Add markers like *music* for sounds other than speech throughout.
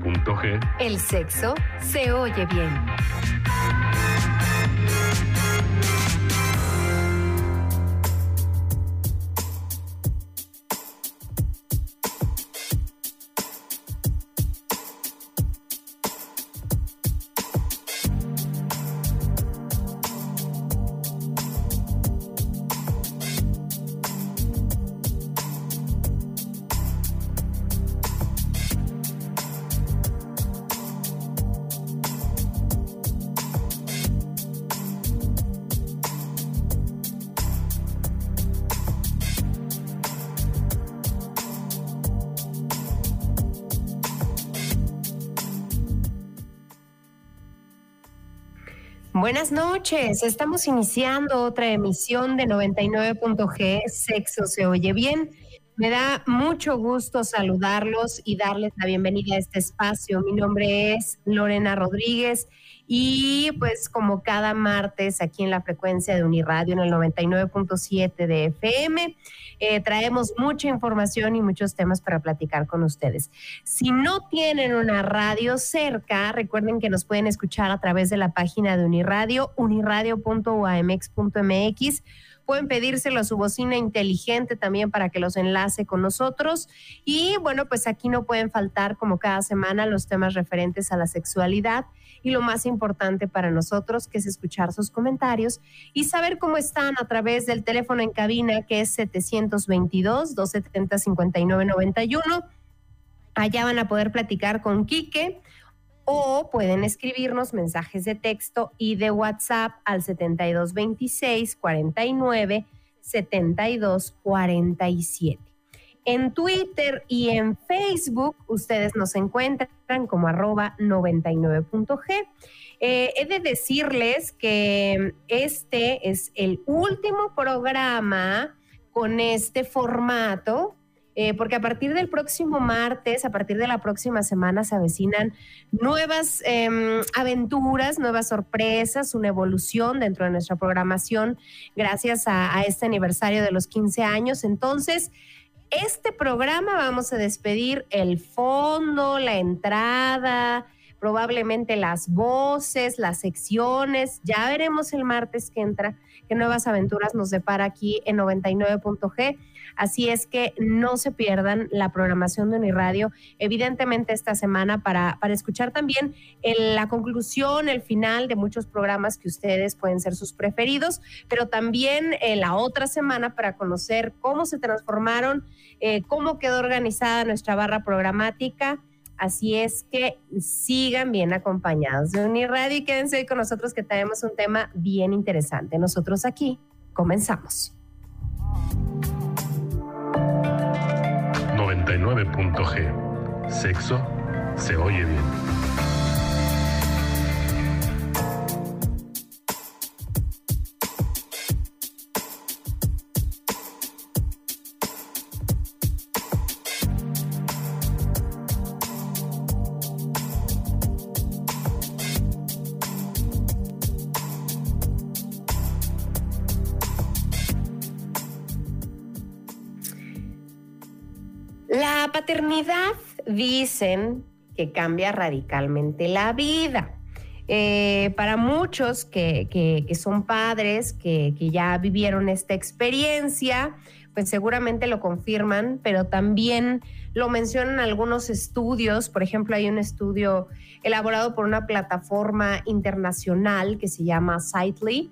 99.g El sexo se oye bien. Estamos iniciando otra emisión de 99.g, Sexo se oye bien. Me da mucho gusto saludarlos y darles la bienvenida a este espacio. Mi nombre es Lorena Rodríguez y pues como cada martes aquí en la frecuencia de Uniradio en el 99.7 de FM, eh, traemos mucha información y muchos temas para platicar con ustedes. Si no tienen una radio cerca, recuerden que nos pueden escuchar a través de la página de Uniradio, uniradio.uamx.mx. Pueden pedírselo a su bocina inteligente también para que los enlace con nosotros. Y bueno, pues aquí no pueden faltar, como cada semana, los temas referentes a la sexualidad y lo más importante para nosotros, que es escuchar sus comentarios y saber cómo están a través del teléfono en cabina, que es 722-270-5991. Allá van a poder platicar con Quique o pueden escribirnos mensajes de texto y de WhatsApp al 7226 49 72 47. En Twitter y en Facebook ustedes nos encuentran como arroba 99.g. Eh, he de decirles que este es el último programa con este formato eh, porque a partir del próximo martes, a partir de la próxima semana, se avecinan nuevas em, aventuras, nuevas sorpresas, una evolución dentro de nuestra programación gracias a, a este aniversario de los 15 años. Entonces, este programa vamos a despedir el fondo, la entrada, probablemente las voces, las secciones. Ya veremos el martes que entra qué nuevas aventuras nos depara aquí en 99.g. Así es que no se pierdan la programación de Uniradio, evidentemente esta semana para, para escuchar también la conclusión, el final de muchos programas que ustedes pueden ser sus preferidos, pero también eh, la otra semana para conocer cómo se transformaron, eh, cómo quedó organizada nuestra barra programática. Así es que sigan bien acompañados de Uniradio y quédense hoy con nosotros que traemos un tema bien interesante. Nosotros aquí comenzamos. 99.g. Sexo se oye bien. Dicen que cambia radicalmente la vida. Eh, para muchos que, son padres, que, que ya vivieron esta experiencia, pues seguramente lo confirman, pero también lo mencionan algunos estudios. Por ejemplo, hay un estudio elaborado por una plataforma internacional que se llama Sightly,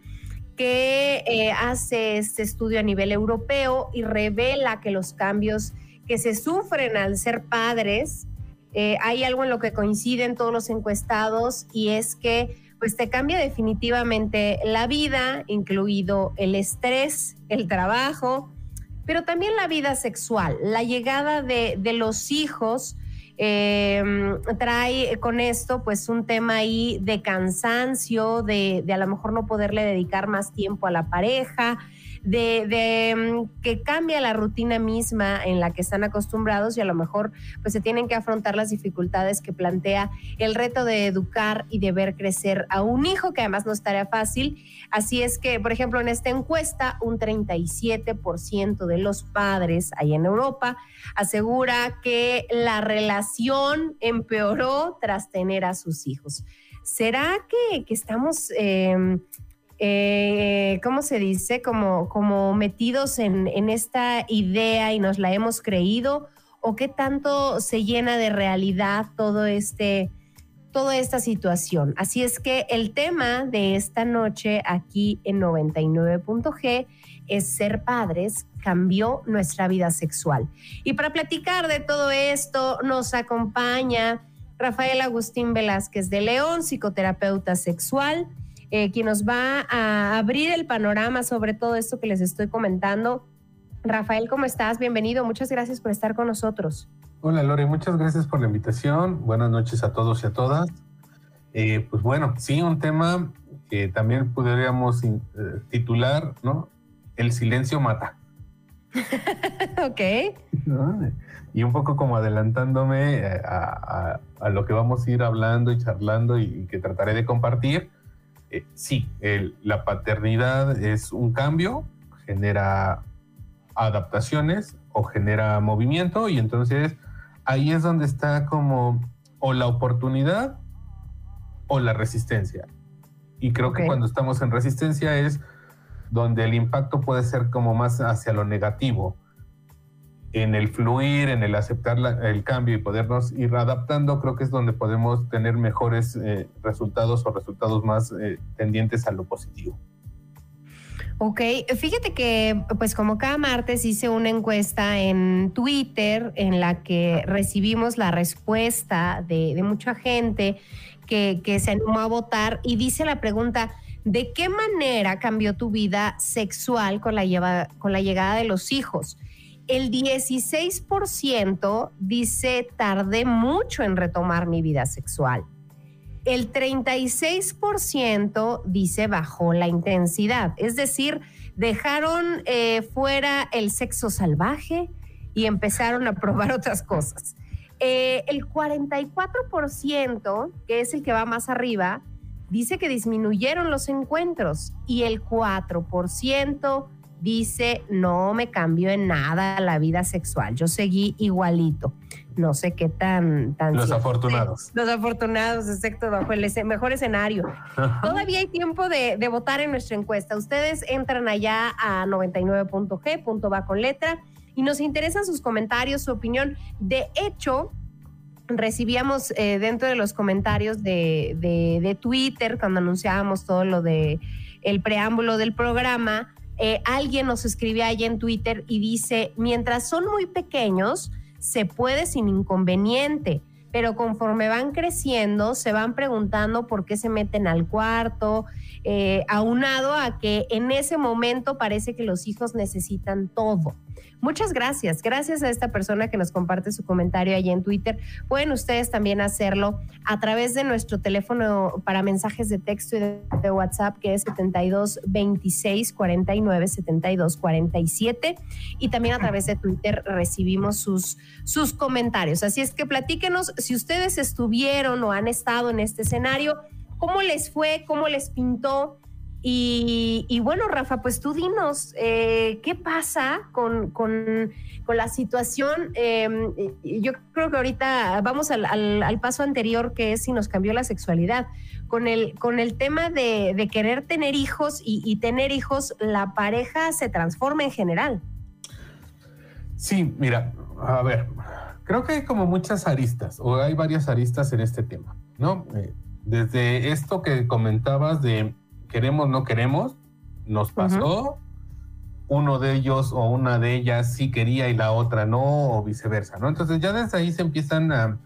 que eh, hace este estudio a nivel europeo y revela que los cambios que se sufren al ser padres, eh, hay algo en lo que coinciden todos los encuestados y es que pues te cambia definitivamente la vida, incluido el estrés, el trabajo, pero también la vida sexual, la llegada de, de los hijos eh, trae con esto pues un tema ahí de cansancio, de, a lo mejor no poderle dedicar más tiempo a la pareja, de, mm, que cambia la rutina misma en la que están acostumbrados y a lo mejor pues se tienen que afrontar las dificultades que plantea el reto de educar y de ver crecer a un hijo, que además no estaría fácil. Así es que, por ejemplo, en esta encuesta, un 37% de los padres ahí en Europa asegura que la relación empeoró tras tener a sus hijos. ¿Será que, que estamos... Eh, eh, ¿cómo se dice? Como, como metidos en, en, esta idea y nos la hemos creído, o qué tanto se llena de realidad todo este, toda esta situación. Así es que el tema de esta noche aquí en 99.g es ser padres cambió nuestra vida sexual. Y para platicar de todo esto nos acompaña Rafael Agustín Velázquez de León, psicoterapeuta sexual eh, quien nos va a abrir el panorama sobre todo esto que les estoy comentando. Rafael, ¿cómo estás? Bienvenido. Muchas gracias por estar con nosotros. Hola Lore, muchas gracias por la invitación. Buenas noches a todos y a todas. Eh, pues bueno, sí, un tema que también podríamos eh, titular, ¿no? El silencio mata. *laughs* ok. Y un poco como adelantándome eh, a, a, a, lo que vamos a ir hablando y charlando y, y que trataré de compartir eh, sí, el, la paternidad es un cambio, genera adaptaciones o genera movimiento y entonces ahí es donde está como o la oportunidad o la resistencia. Y creo okay. que cuando estamos en resistencia es donde el impacto puede ser como más hacia lo negativo en el fluir, en el aceptar el cambio y podernos ir adaptando, creo que es donde podemos tener mejores eh, resultados o resultados más eh, tendientes a lo positivo. Ok, fíjate que pues como cada martes hice una encuesta en Twitter en la que recibimos la respuesta de, de mucha gente que, que se animó a votar y dice la pregunta, ¿de qué manera cambió tu vida sexual con la, lleva, con la llegada de los hijos? El 16% dice tardé mucho en retomar mi vida sexual. El 36% dice bajó la intensidad, es decir, dejaron eh, fuera el sexo salvaje y empezaron a probar *laughs* otras cosas. Eh, el 44%, que es el que va más arriba, dice que disminuyeron los encuentros y el 4% dice, no me cambió en nada la vida sexual, yo seguí igualito. No sé qué tan... tan los afortunados. Los afortunados, exacto, bajo el mejor escenario. Todavía hay tiempo de, de, votar en nuestra encuesta. Ustedes entran allá a 99.g, punto va con letra, y nos interesan sus comentarios, su opinión. De hecho, recibíamos eh, dentro de los comentarios de, de, de Twitter, cuando anunciábamos todo lo de el preámbulo del programa, eh, alguien nos escribe ahí en Twitter y dice, mientras son muy pequeños, se puede sin inconveniente, pero conforme van creciendo, se van preguntando por qué se meten al cuarto, eh, aunado a que en ese momento parece que los hijos necesitan todo. Muchas gracias. Gracias a esta persona que nos comparte su comentario allí en Twitter. Pueden ustedes también hacerlo a través de nuestro teléfono para mensajes de texto y de, WhatsApp, que es 72 26 49 72 47. Y también a través de Twitter recibimos sus, sus comentarios. Así es que platíquenos si ustedes estuvieron o han estado en este escenario, cómo les fue, cómo les pintó y, bueno, Rafa, pues tú dinos, eh, ¿qué pasa con, con, con la situación? Eh, yo creo que ahorita vamos al, al, paso anterior, que es si nos cambió la sexualidad. Con el, con el tema de, querer tener hijos y, y, tener hijos, la pareja se transforma en general. Sí, mira, a ver, creo que hay como muchas aristas, o hay varias aristas en este tema, ¿no? Eh, desde esto que comentabas de queremos, no queremos, nos pasó. Uh -huh. Uno de ellos o una de ellas sí quería y la otra no, o viceversa, ¿no? Entonces ya desde ahí se empiezan a,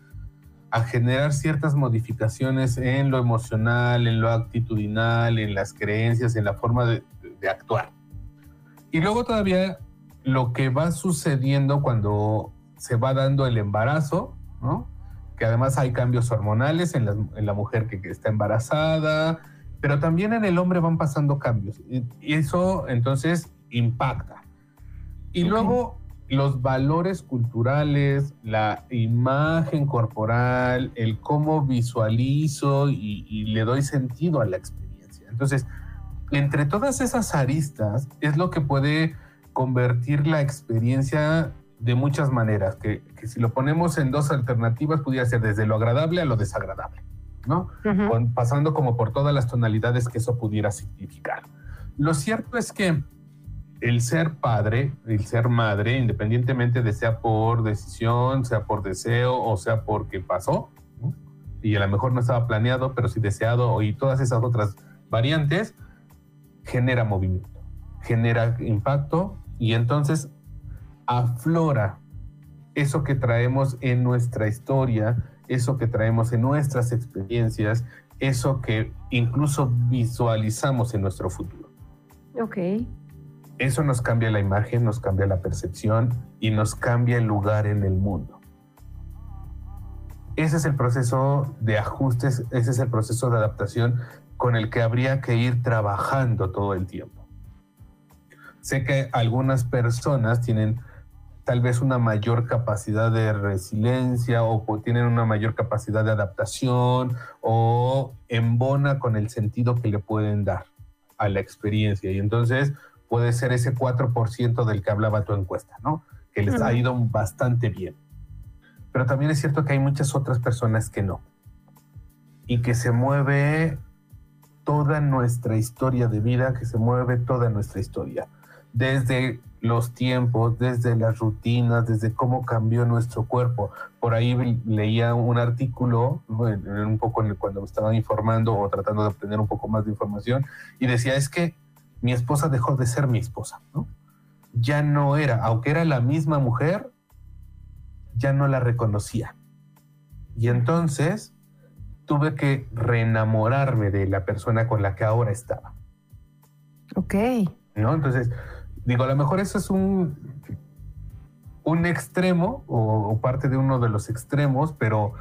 a generar ciertas modificaciones en lo emocional, en lo actitudinal, en las creencias, en la forma de, de actuar. Y luego todavía lo que va sucediendo cuando se va dando el embarazo, ¿no? que además hay cambios hormonales en la, en la mujer que, que, está embarazada, pero también en el hombre van pasando cambios. Y, y eso entonces impacta. Y okay. luego los valores culturales, la imagen corporal, el cómo visualizo y, y le doy sentido a la experiencia. Entonces, entre todas esas aristas es lo que puede convertir la experiencia de muchas maneras, que, que, si lo ponemos en dos alternativas, pudiera ser desde lo agradable a lo desagradable, ¿no? Uh -huh. Con, pasando como por todas las tonalidades que eso pudiera significar. Lo cierto es que el ser padre, el ser madre, independientemente de sea por decisión, sea por deseo o sea porque pasó, ¿no? y a lo mejor no estaba planeado, pero sí deseado, y todas esas otras variantes, genera movimiento, genera impacto y entonces aflora eso que traemos en nuestra historia, eso que traemos en nuestras experiencias, eso que incluso visualizamos en nuestro futuro. Ok. Eso nos cambia la imagen, nos cambia la percepción y nos cambia el lugar en el mundo. Ese es el proceso de ajustes, ese es el proceso de adaptación con el que habría que ir trabajando todo el tiempo. Sé que algunas personas tienen tal vez una mayor capacidad de resiliencia o tienen una mayor capacidad de adaptación o embona con el sentido que le pueden dar a la experiencia. Y entonces puede ser ese 4% del que hablaba tu encuesta, ¿no? Que les uh -huh. ha ido bastante bien. Pero también es cierto que hay muchas otras personas que no. Y que se mueve toda nuestra historia de vida, que se mueve toda nuestra historia. Desde los tiempos, desde las rutinas, desde cómo cambió nuestro cuerpo. Por ahí leía un artículo, un poco cuando me estaban informando o tratando de obtener un poco más de información, y decía, es que mi esposa dejó de ser mi esposa, ¿no? Ya no era, aunque era la misma mujer, ya no la reconocía. Y entonces tuve que reenamorarme de la persona con la que ahora estaba. Ok. ¿No? Entonces, digo, a lo mejor eso es un, un extremo o, o, parte de uno de los extremos, pero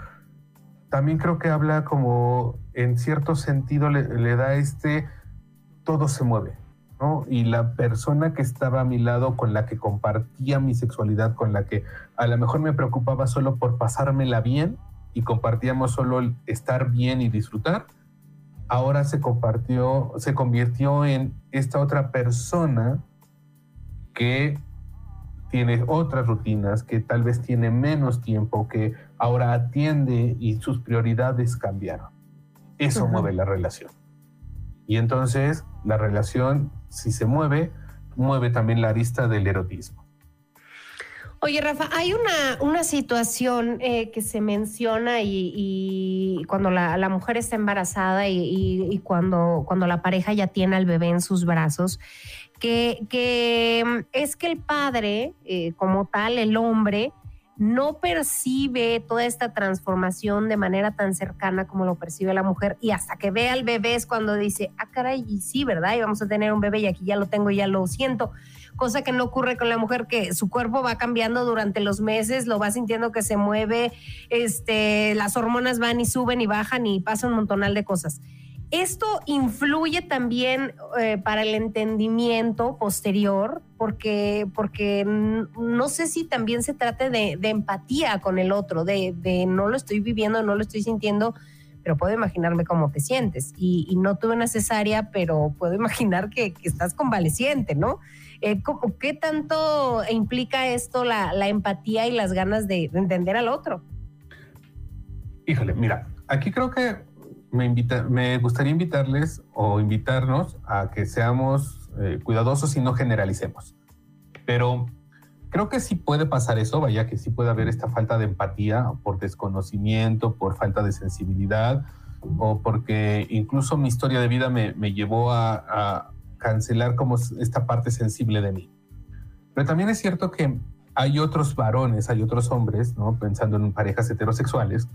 también creo que habla como en cierto sentido le, le da este, todo se mueve. ¿no? Y la persona que estaba a mi lado, con la que compartía mi sexualidad, con la que a lo mejor me preocupaba solo por pasármela bien y compartíamos solo el estar bien y disfrutar, ahora se compartió, se convirtió en esta otra persona que tiene otras rutinas, que tal vez tiene menos tiempo, que ahora atiende y sus prioridades cambiaron. Eso uh -huh. mueve la relación. Y entonces la relación, si se mueve, mueve también la arista del erotismo. Oye, Rafa, hay una, una situación eh, que se menciona y, y cuando la, la, mujer está embarazada y, y, y, cuando, cuando la pareja ya tiene al bebé en sus brazos, que, que es que el padre, eh, como tal, el hombre, no percibe toda esta transformación de manera tan cercana como lo percibe la mujer y hasta que ve al bebé es cuando dice, ah, caray, y sí, ¿verdad? Y vamos a tener un bebé y aquí ya lo tengo, ya lo siento. Cosa que no ocurre con la mujer, que su cuerpo va cambiando durante los meses, lo va sintiendo que se mueve, este, las hormonas van y suben y bajan y pasan un montonal de cosas. Esto influye también eh, para el entendimiento posterior, porque, porque no sé si también se trate de, empatía con el otro, de, no lo estoy viviendo, no lo estoy sintiendo, pero puedo imaginarme cómo te sientes. Y, y no tuve una cesárea, pero puedo imaginar que, estás convaleciente, ¿no? Eh, ¿Qué tanto implica esto la, empatía y las ganas de entender al otro? Híjole, mira, aquí creo que me, invita, me gustaría invitarles o invitarnos a que seamos eh, cuidadosos y no generalicemos. Pero creo que sí puede pasar eso, vaya que sí puede haber esta falta de empatía por desconocimiento, por falta de sensibilidad o porque incluso mi historia de vida me, me llevó a, a cancelar como esta parte sensible de mí. Pero también es cierto que hay otros varones, hay otros hombres, ¿no? pensando en parejas heterosexuales,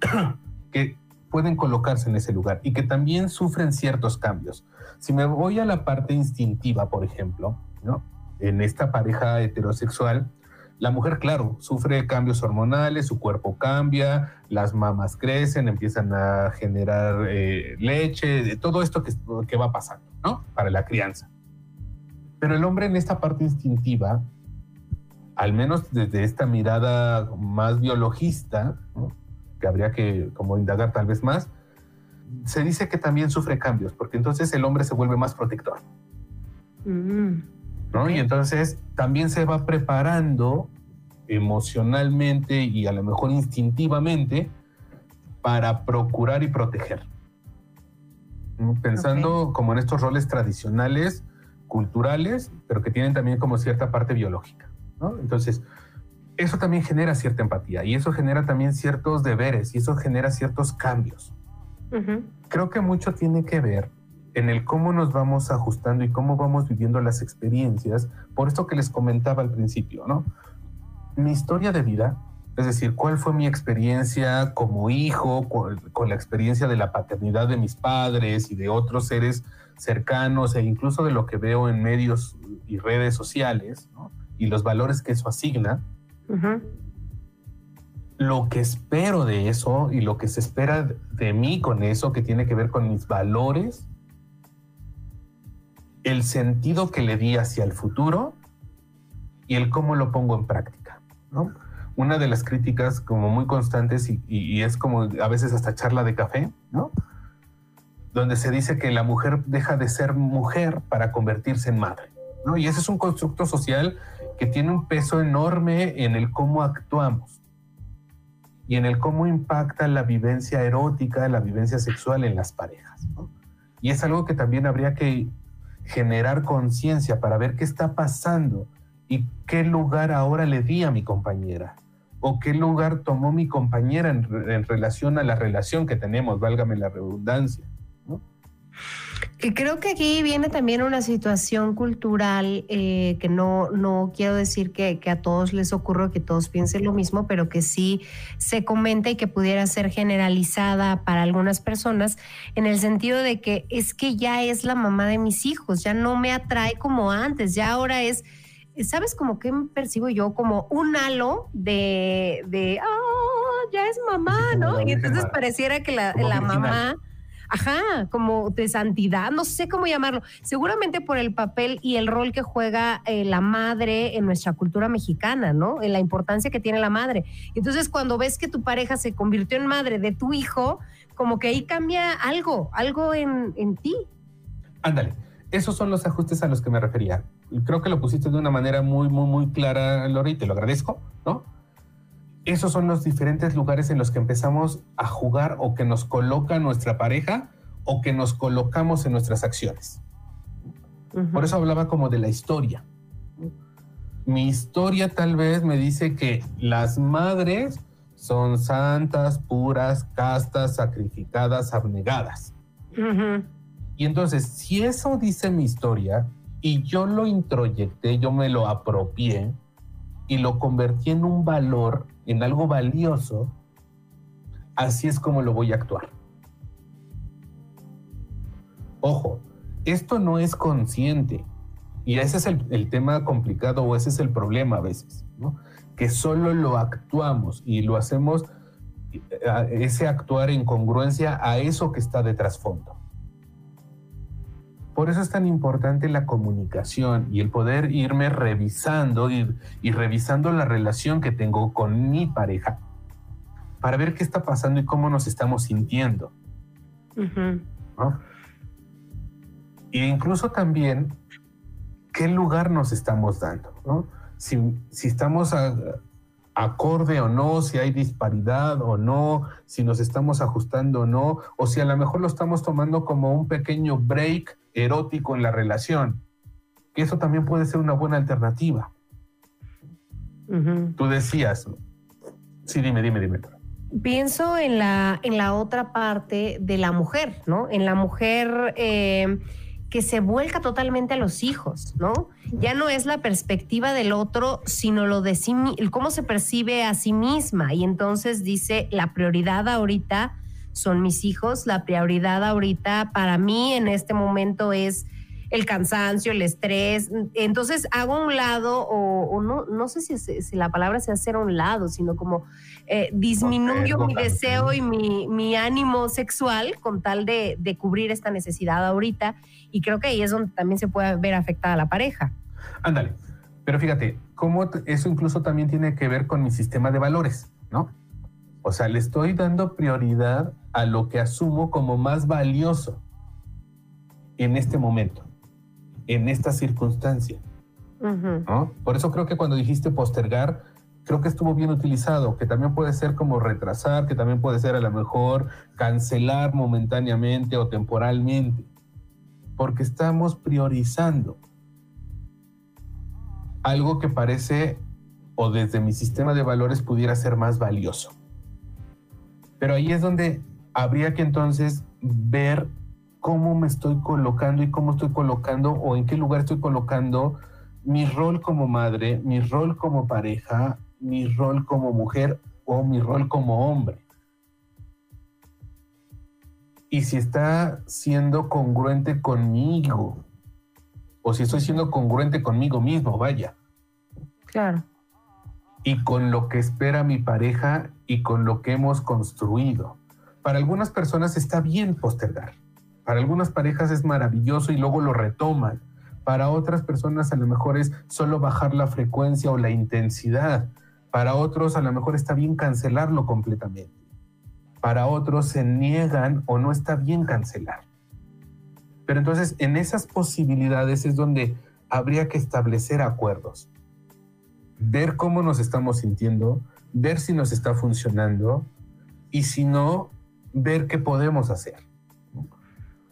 *clears throat* que pueden colocarse en ese lugar y que también sufren ciertos cambios. Si me voy a la parte instintiva, por ejemplo, ¿no? en esta pareja heterosexual, La mujer, claro, sufre cambios hormonales, su cuerpo cambia, las mamas crecen, empiezan a generar eh, leche, todo esto que, que va pasando, ¿no? Para la crianza. Pero el hombre en esta parte instintiva, al menos desde esta mirada más biologista, que habría que como indagar tal vez más, se dice que también sufre cambios, porque entonces el hombre se vuelve más protector. Mm. ¿no? Y entonces también se va preparando emocionalmente y a lo mejor instintivamente para procurar y proteger. Pensando como en estos roles tradicionales, culturales, pero que tienen también como cierta parte biológica. ¿no? Entonces, eso también genera cierta empatía y eso genera también ciertos deberes y eso genera ciertos cambios. Creo que mucho tiene que ver en el cómo nos vamos ajustando y cómo vamos viviendo las experiencias, por esto que les comentaba al principio, ¿no? Mi historia de vida, es decir, cuál fue mi experiencia como hijo, con, la experiencia de la paternidad de mis padres y de otros seres cercanos e incluso de lo que veo en medios y redes sociales, ¿no? y los valores que eso asigna, lo que espero de eso y lo que se espera de mí con eso, que tiene que ver con mis valores, el sentido que le di hacia el futuro y el cómo lo pongo en práctica. Una de las críticas como muy constantes y, es como a veces hasta charla de café, ¿no? donde se dice que la mujer deja de ser mujer para convertirse en madre. ¿no? Y ese es un constructo social que tiene un peso enorme en el cómo actuamos y en el cómo impacta la vivencia erótica, la vivencia sexual en las parejas. Y es algo que también habría que generar conciencia para ver qué está pasando y qué lugar ahora le di a mi compañera o qué lugar tomó mi compañera en, en relación a la relación que tenemos, válgame la redundancia. Que creo que aquí viene también una situación cultural eh, que no, no quiero decir que, a todos les ocurra, que todos piensen lo mismo, pero que sí se comenta y que pudiera ser generalizada para algunas personas, en el sentido de que es que ya es la mamá de mis hijos, ya no me atrae como antes, ya ahora es, ¿sabes como que percibo yo? Como un halo de, de oh, ya es mamá, ¿no? Y entonces pareciera que la, la mamá ajá, como de santidad, no sé cómo llamarlo, seguramente por el papel y el rol que juega eh, la madre en nuestra cultura mexicana, ¿no? En la importancia que tiene la madre. Entonces, cuando ves que tu pareja se convirtió en madre de tu hijo, como que ahí cambia algo, algo en, en ti. Ándale, esos son los ajustes a los que me refería. Creo que lo pusiste de una manera muy, muy, muy clara, Lori, y te lo agradezco, ¿no? Esos son los diferentes lugares en los que empezamos a jugar o que nos coloca nuestra pareja o que nos colocamos en nuestras acciones. Por eso hablaba como de la historia. Mi historia tal vez me dice que las madres son santas, puras, castas, sacrificadas, abnegadas. Y entonces, si eso dice mi historia y yo lo introyecté, yo me lo apropié y lo convertí en un valor en algo valioso, así es como lo voy a actuar. Ojo, esto no es consciente. Y ese es el, tema complicado o ese es el problema a veces, ¿no? Que solo lo actuamos y lo hacemos, eh, ese actuar en congruencia a eso que está de trasfondo. Por eso es tan importante la comunicación y el poder irme revisando y, revisando la relación que tengo con mi pareja para ver qué está pasando y cómo nos estamos sintiendo. E incluso también qué lugar nos estamos dando. Si, si, estamos acorde o no, si hay disparidad o no, si nos estamos ajustando o no, o si a lo mejor lo estamos tomando como un pequeño break erótico en la relación, que eso también puede ser una buena alternativa. Tú decías, sí, dime, dime, dime. Pienso en la, en la otra parte de la mujer, ¿no? En la mujer eh, que se vuelca totalmente a los hijos, ¿no? Ya no es la perspectiva del otro, sino lo de sí, cómo se percibe a sí misma. Y entonces dice, la prioridad ahorita son mis hijos. La prioridad ahorita para mí en este momento es el cansancio, el estrés. Entonces hago un lado, o, no, no sé si, si, la palabra sea hacer a un lado, sino como eh, disminuyo mi deseo y mi, mi, ánimo sexual con tal de, de cubrir esta necesidad ahorita. Y creo que ahí es donde también se puede ver afectada la pareja. Ándale. Pero fíjate, cómo eso incluso también tiene que ver con mi sistema de valores, ¿no? O sea, le estoy dando prioridad a lo que asumo como más valioso en este momento, en esta circunstancia. ¿no? Por eso creo que cuando dijiste postergar, creo que estuvo bien utilizado, que también puede ser como retrasar, que también puede ser a lo mejor cancelar momentáneamente o temporalmente, porque estamos priorizando algo que parece o desde mi sistema de valores pudiera ser más valioso. Pero ahí es donde habría que entonces ver cómo me estoy colocando y cómo estoy colocando o en qué lugar estoy colocando mi rol como madre, mi rol como pareja, mi rol como mujer o mi rol como hombre. Y si está siendo congruente conmigo, o si estoy siendo congruente conmigo mismo, vaya. Claro. Y con lo que espera mi pareja y con lo que hemos construido. Para algunas personas está bien postergar. Para algunas parejas es maravilloso y luego lo retoman. Para otras personas a lo mejor es solo bajar la frecuencia o la intensidad. Para otros a lo mejor está bien cancelarlo completamente. Para otros se niegan o no está bien cancelar. Pero entonces en esas posibilidades es donde habría que establecer acuerdos. Ver cómo nos estamos sintiendo, ver si nos está funcionando y si no, ver qué podemos hacer.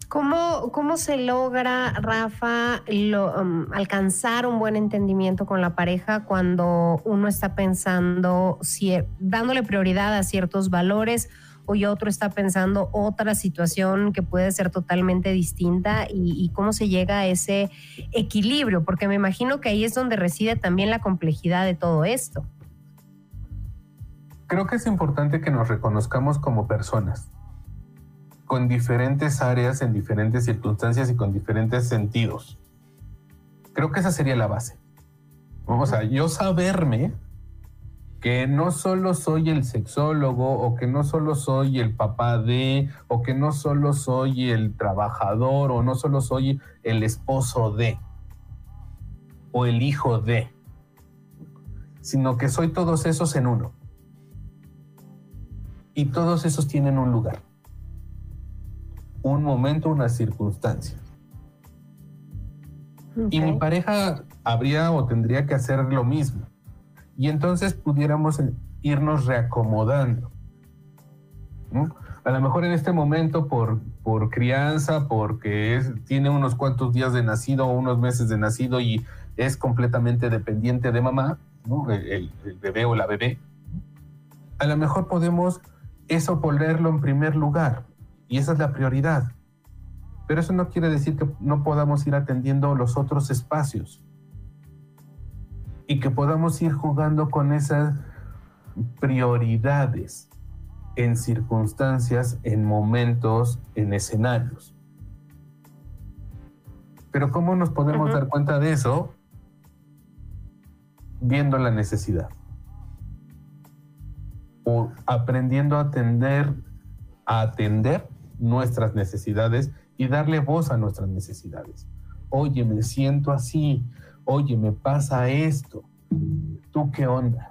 ¿Cómo, ¿Cómo, se logra, Rafa, um, alcanzar un buen entendimiento con la pareja cuando uno está pensando, dándole prioridad a ciertos valores y otro está pensando otra situación que puede ser totalmente distinta y, cómo se llega a ese equilibrio, porque me imagino que ahí es donde reside también la complejidad de todo esto. Creo que es importante que nos reconozcamos como personas, con diferentes áreas, en diferentes circunstancias y con diferentes sentidos. Creo que esa sería la base. O sea, yo saberme que no solo soy el sexólogo o que no solo soy el papá de o que no solo soy el trabajador o no solo soy el esposo de o el hijo de, sino que soy todos esos en uno. Y todos esos tienen un lugar, un momento, una circunstancia. Y mi pareja habría o tendría que hacer lo mismo y entonces pudiéramos irnos reacomodando. A lo mejor en este momento por, por crianza, porque tiene unos cuantos días de nacido unos meses de nacido y es completamente dependiente de mamá, el, el bebé o la bebé, a lo mejor podemos eso ponerlo en primer lugar y esa es la prioridad. Pero eso no quiere decir que no podamos ir atendiendo los otros espacios y que podamos ir jugando con esas prioridades en circunstancias, en momentos, en escenarios. Pero ¿cómo nos podemos dar cuenta de eso? Viendo la necesidad. O aprendiendo a atender, a atender nuestras necesidades y darle voz a nuestras necesidades. Oye, me siento así, oye, me pasa esto, ¿tú qué onda?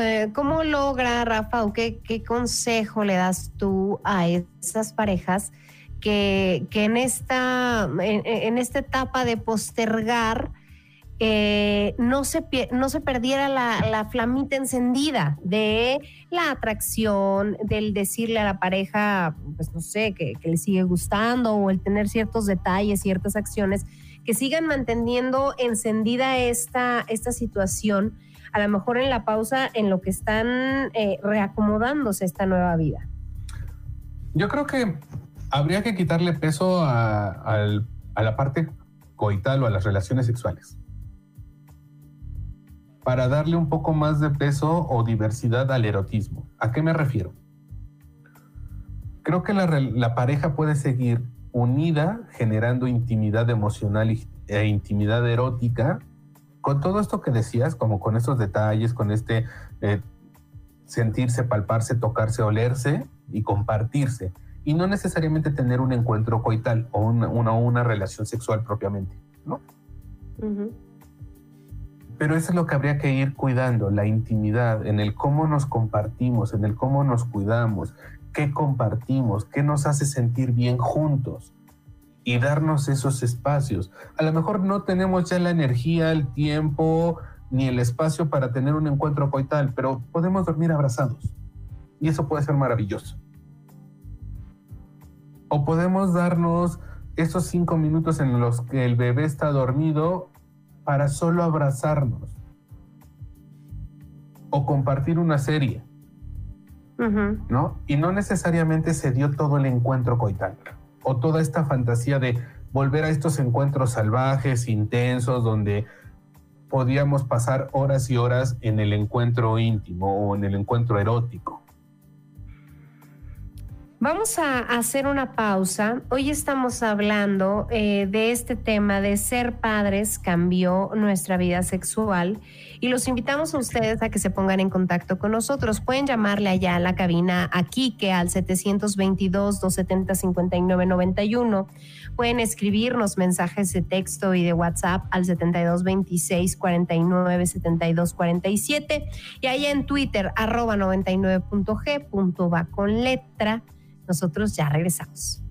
Eh, ¿Cómo, logra, Rafa, o qué, consejo le das tú a esas parejas que, en, esta, en esta etapa de postergar eh, no, se, no se perdiera la, flamita encendida de la atracción, del decirle a la pareja, pues no sé, que, le sigue gustando o el tener ciertos detalles, ciertas acciones, que sigan manteniendo encendida esta, esta situación, a lo mejor en la pausa, en lo que están eh, reacomodándose esta nueva vida. Yo creo que habría que quitarle peso a la parte coital o a las relaciones sexuales para darle un poco más de peso o diversidad al erotismo. ¿A qué me refiero? creo que la, pareja puede seguir unida, generando intimidad emocional e intimidad erótica, con todo esto que decías, como con estos detalles, con este eh, sentirse, palparse, tocarse, olerse y compartirse, y no necesariamente tener un encuentro coital o una, relación sexual propiamente, ¿no? Pero eso es lo que habría que ir cuidando, la intimidad, en el cómo nos compartimos, en el cómo nos cuidamos, qué compartimos, qué nos hace sentir bien juntos y darnos esos espacios. A lo mejor no tenemos ya la energía, el tiempo ni el espacio para tener un encuentro coital, pero podemos dormir abrazados y eso puede ser maravilloso. O podemos darnos esos cinco minutos en los que el bebé está dormido para solo abrazarnos o compartir una serie, ¿no? Y no necesariamente se dio todo el encuentro coital o toda esta fantasía de volver a estos encuentros salvajes, intensos, donde podíamos pasar horas y horas en el encuentro íntimo o en el encuentro erótico. Vamos a hacer una pausa. Hoy estamos hablando eh, de este tema de ser padres cambió nuestra vida sexual y los invitamos a ustedes a que se pongan en contacto con nosotros. Pueden llamarle allá a la cabina aquí que al 722-270-5991. Pueden escribirnos mensajes de texto y de WhatsApp al 7226-497247 y allá en Twitter arroba 99.g punto va con letra nosotros ya regresamos.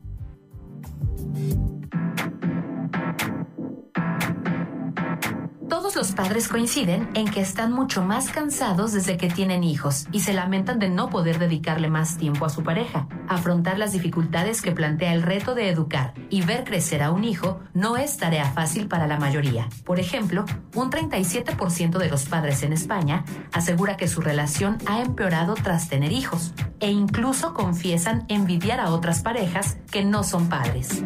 Los padres coinciden en que están mucho más cansados desde que tienen hijos y se lamentan de no poder dedicarle más tiempo a su pareja. Afrontar las dificultades que plantea el reto de educar y ver crecer a un hijo no es tarea fácil para la mayoría. Por ejemplo, un 37% de los padres en España asegura que su relación ha empeorado tras tener hijos e incluso confiesan envidiar a otras parejas que no son padres.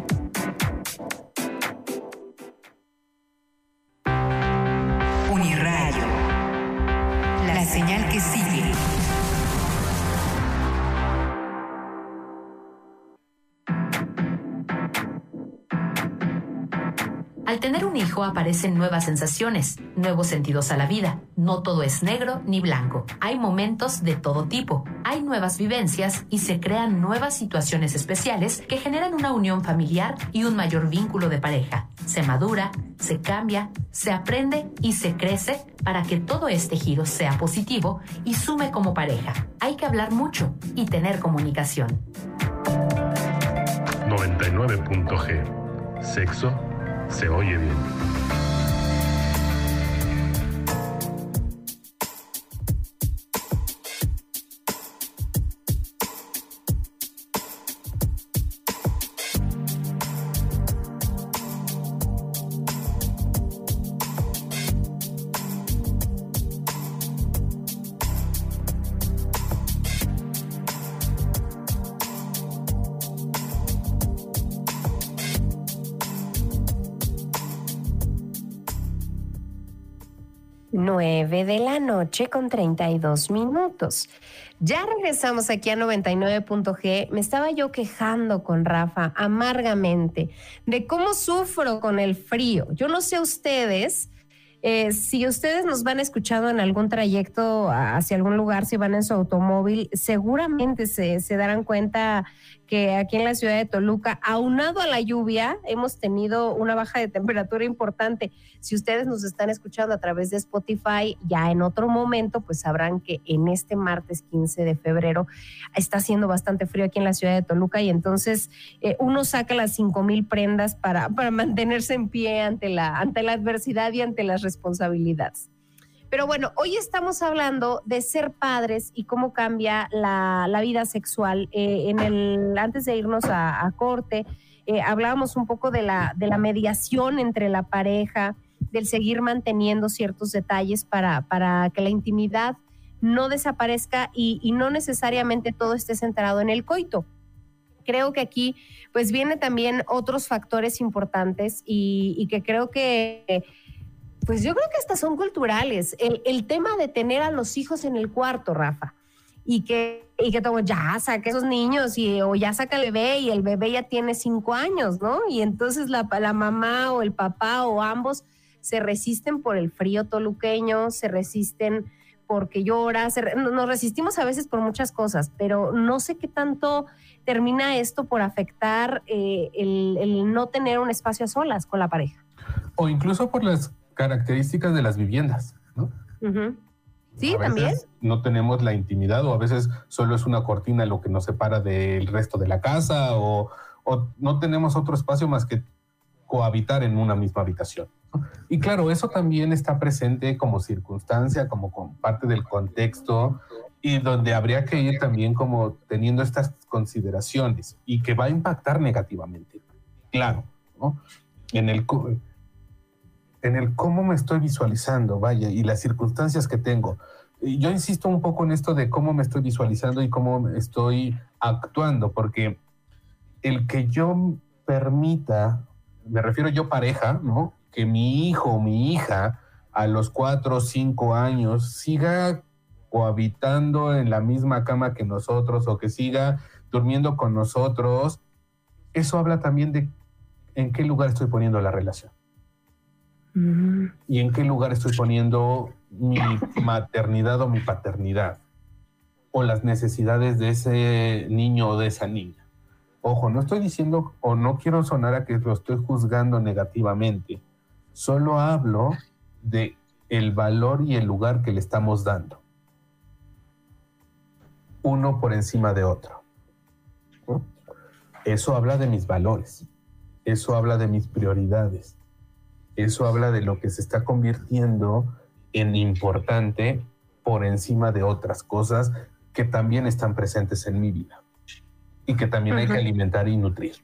Al tener un hijo aparecen nuevas sensaciones, nuevos sentidos a la vida. No todo es negro ni blanco. Hay momentos de todo tipo. Hay nuevas vivencias y se crean nuevas situaciones especiales que generan una unión familiar y un mayor vínculo de pareja. Se madura, se cambia, se aprende y se crece para que todo este giro sea positivo y sume como pareja. Hay que hablar mucho y tener comunicación. 99.g Sexo se oye bien. Noche con 32 minutos. Ya regresamos aquí a 99.g. Me estaba yo quejando con Rafa amargamente de cómo sufro con el frío. Yo no sé ustedes, eh, si ustedes nos van escuchando en algún trayecto hacia algún lugar, si van en su automóvil, seguramente se, se darán cuenta que aquí en la ciudad de Toluca, aunado a la lluvia, hemos tenido una baja de temperatura importante. Si ustedes nos están escuchando a través de Spotify, ya en otro momento, pues sabrán que en este martes 15 de febrero está haciendo bastante frío aquí en la ciudad de Toluca y entonces eh, uno saca las cinco mil prendas para, para mantenerse en pie ante la, ante la adversidad y ante las responsabilidades. Pero bueno, hoy estamos hablando de ser padres y cómo cambia la, vida sexual. Eh, en el, antes de irnos a, corte, eh, hablábamos un poco de la, de la mediación entre la pareja, del seguir manteniendo ciertos detalles para, para que la intimidad no desaparezca y, no necesariamente todo esté centrado en el coito. Creo que aquí pues viene también otros factores importantes y, y que creo que pues yo creo que estas son culturales. El, tema de tener a los hijos en el cuarto, Rafa. y que, y que todo, ya saca esos niños y, o ya saca el bebé y el bebé ya tiene cinco años, ¿no? Y entonces la, la mamá o el papá o ambos se resisten por el frío toluqueño, se resisten porque llora, nos resistimos a veces por muchas cosas, pero no sé qué tanto termina esto por afectar eh, el, no tener un espacio a solas con la pareja. O incluso por las características de las viviendas, ¿no? Sí, también. No tenemos la intimidad o a veces solo es una cortina lo que nos separa del resto de la casa o, o no tenemos otro espacio más que cohabitar en una misma habitación. Y claro, eso también está presente como circunstancia, como parte del contexto y donde habría que ir también como teniendo estas consideraciones y que va a impactar negativamente. Claro, ¿no? En el, en el cómo me estoy visualizando, vaya, y las circunstancias que tengo. Yo insisto un poco en esto de cómo me estoy visualizando y cómo estoy actuando, porque el que yo permita, me refiero yo pareja, ¿no? que mi hijo o mi hija a los cuatro o cinco años siga cohabitando en la misma cama que nosotros o que siga durmiendo con nosotros, eso habla también de en qué lugar estoy poniendo la relación. Y en qué lugar estoy poniendo mi maternidad o mi paternidad. O las necesidades de ese niño o de esa niña. Ojo, no estoy diciendo o no quiero sonar a que lo estoy juzgando negativamente Solo hablo de el valor y el lugar que le estamos dando. Uno por encima de otro. Eso habla de mis valores. Eso habla de mis prioridades. Eso habla de lo que se está convirtiendo en importante por encima de otras cosas que también están presentes en mi vida y que también hay que alimentar y nutrir.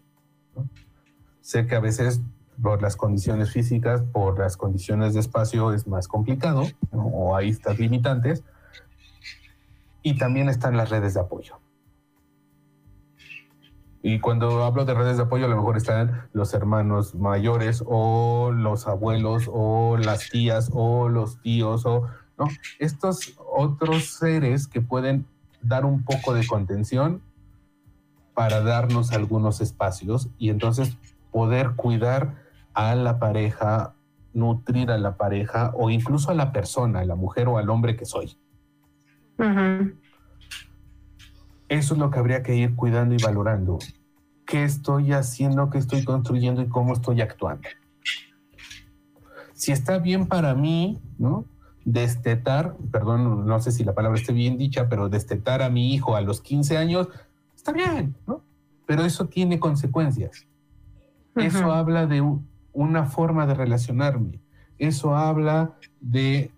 Sé que a veces por las condiciones físicas, por las condiciones de espacio es más complicado, o hay estas limitantes. Y también están las redes de apoyo. Y cuando hablo de redes de apoyo, a lo mejor están los hermanos mayores o los abuelos o las tías o los tíos o ¿no? estos otros seres que pueden dar un poco de contención para darnos algunos espacios y entonces poder cuidar a la pareja, nutrir a la pareja o incluso a la persona, a la mujer o al hombre que soy. Eso es lo que habría que ir cuidando y valorando. ¿Qué estoy haciendo, qué estoy construyendo y cómo estoy actuando? Si está bien para mí, ¿no? Destetar, perdón, no sé si la palabra esté bien dicha, pero destetar a mi hijo a los 15 años, está bien, ¿no? Pero eso tiene consecuencias. Eso habla de un, una forma de relacionarme. Eso habla de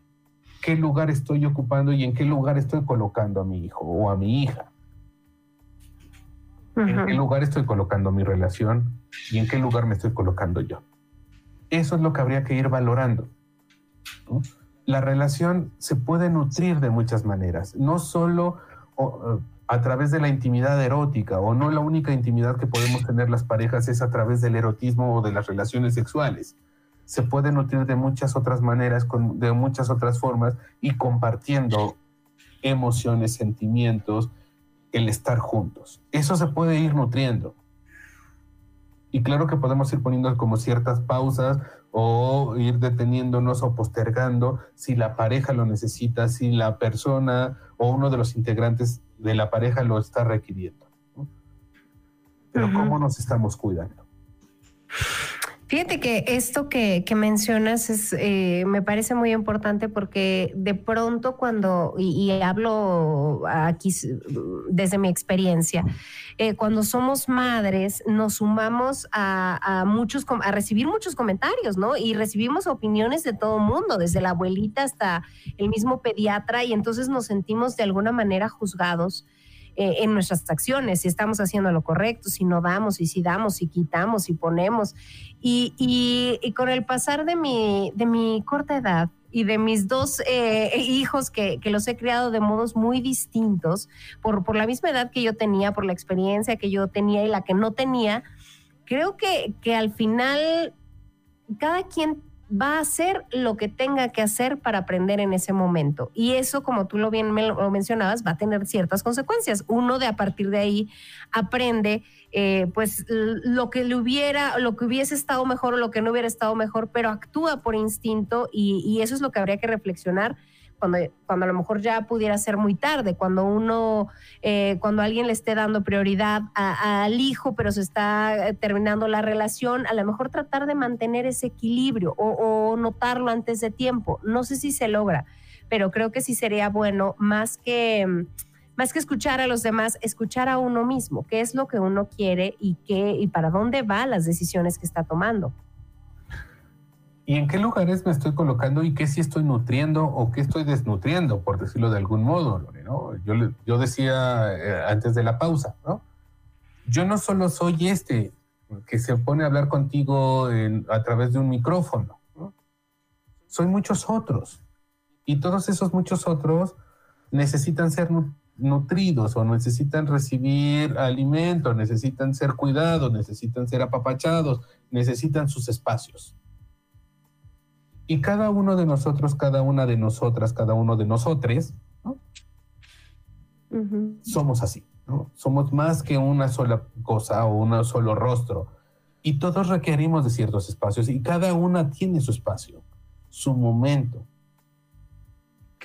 qué lugar estoy ocupando y en qué lugar estoy colocando a mi hijo o a mi hija. En qué lugar estoy colocando mi relación y en qué lugar me estoy colocando yo. Eso es lo que habría que ir valorando. La relación se puede nutrir de muchas maneras, no solo a través de la intimidad erótica o no la única intimidad que podemos tener las parejas es a través del erotismo o de las relaciones sexuales. Se puede nutrir de muchas otras maneras, de muchas otras formas y compartiendo emociones, sentimientos, el estar juntos. Eso se puede ir nutriendo. Y claro que podemos ir poniendo como ciertas pausas o ir deteniéndonos o postergando si la pareja lo necesita, si la persona o uno de los integrantes de la pareja lo está requiriendo. Pero ¿cómo nos estamos cuidando? Fíjate que esto que, mencionas es, eh, me parece muy importante porque de pronto cuando, y, hablo aquí desde mi experiencia, eh, cuando somos madres nos sumamos a, muchos, a recibir muchos comentarios, ¿no? Y recibimos opiniones de todo mundo, desde la abuelita hasta el mismo pediatra, y entonces nos sentimos de alguna manera juzgados eh, en nuestras acciones, si estamos haciendo lo correcto, si no damos, y si damos, si quitamos, si ponemos. Y, y, con el pasar de mi, de mi corta edad, y de mis dos eh, hijos que, que, los he criado de modos muy distintos, por, por la misma edad que yo tenía, por la experiencia que yo tenía y la que no tenía, creo que, que al final cada quien va a hacer lo que tenga que hacer para aprender en ese momento. Y eso, como tú lo bien lo mencionabas, va a tener ciertas consecuencias. Uno de a partir de ahí aprende eh, pues lo que le hubiera, lo que hubiese estado mejor o lo que no hubiera estado mejor, pero actúa por instinto y, y eso es lo que habría que reflexionar cuando, cuando a lo mejor ya pudiera ser muy tarde, cuando uno, eh, cuando alguien le esté dando prioridad al hijo, pero se está eh, terminando la relación, a lo mejor tratar de mantener ese equilibrio o, notarlo antes de tiempo. No sé si se logra, pero creo que sí sería bueno más que más que escuchar a los demás, escuchar a uno mismo, qué es lo que uno quiere y qué y para dónde va las decisiones que está tomando y en qué lugares me estoy colocando y qué sí estoy nutriendo o qué estoy desnutriendo, por decirlo de algún modo. ¿no? Yo, yo decía eh, antes de la pausa, ¿no? yo no solo soy este que se pone a hablar contigo a través de un micrófono, ¿no? soy muchos otros. Y todos esos muchos otros necesitan ser nutridos o necesitan recibir alimento, necesitan ser cuidados, necesitan ser apapachados, necesitan sus espacios. Y cada uno de nosotros, cada una de nosotras, cada uno de nosotros, somos así, ¿no? Somos más que una sola cosa o un solo rostro. Y todos requerimos de ciertos espacios y cada una tiene su espacio, su momento.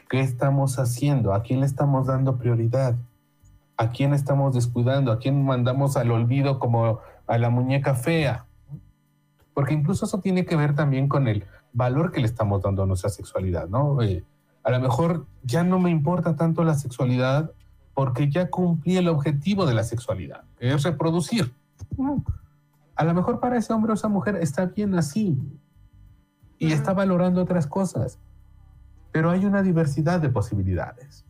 ¿Qué estamos haciendo? ¿A quién le estamos dando prioridad? ¿A quién estamos descuidando? ¿A quién mandamos al olvido como a la muñeca fea? Porque incluso eso tiene que ver también con el valor que le estamos dando a nuestra sexualidad, ¿no? Eh, a lo mejor ya no me importa tanto la sexualidad porque ya cumplí el objetivo de la sexualidad, que es reproducir. A lo mejor para ese hombre o esa mujer está bien así y está valorando otras cosas, pero hay una diversidad de posibilidades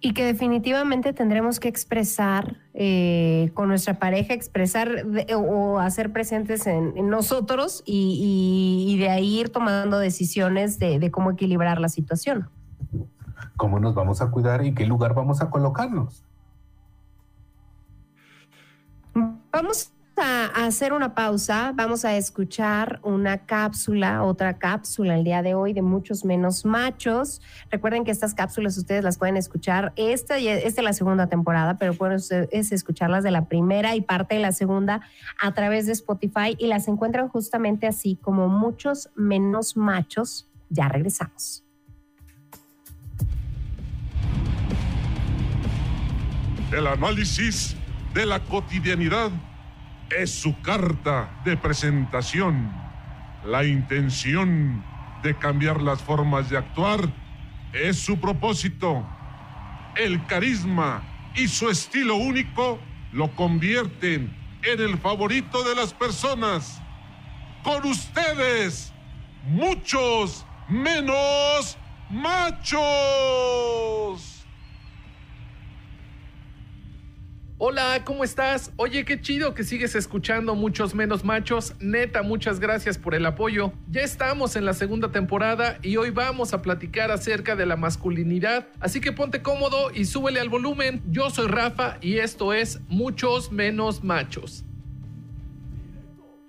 y que definitivamente tendremos que expresar eh, con nuestra pareja, expresar o hacer presentes en, nosotros y, de ahí ir tomando decisiones de, de, cómo equilibrar la situación. ¿Cómo nos vamos a cuidar y qué lugar vamos a colocarnos? Vamos a hacer una pausa, vamos a escuchar una cápsula, otra cápsula el día de hoy de muchos menos machos. Recuerden que estas cápsulas ustedes las pueden escuchar, esta, es la segunda temporada, pero pueden es escucharlas de la primera y parte de la segunda a través de Spotify y las encuentran justamente así como muchos menos machos. Ya regresamos. El análisis de la cotidianidad es su carta de presentación. La intención de cambiar las formas de actuar es su propósito. El carisma y su estilo único lo convierten en el favorito de las personas. Con ustedes, muchos menos machos. Hola, ¿cómo estás? Oye, qué chido que sigues escuchando muchos menos machos. Neta, muchas gracias por el apoyo. Ya estamos en la segunda temporada y hoy vamos a platicar acerca de la masculinidad. Así que ponte cómodo y súbele al volumen. Yo soy Rafa y esto es Muchos menos machos.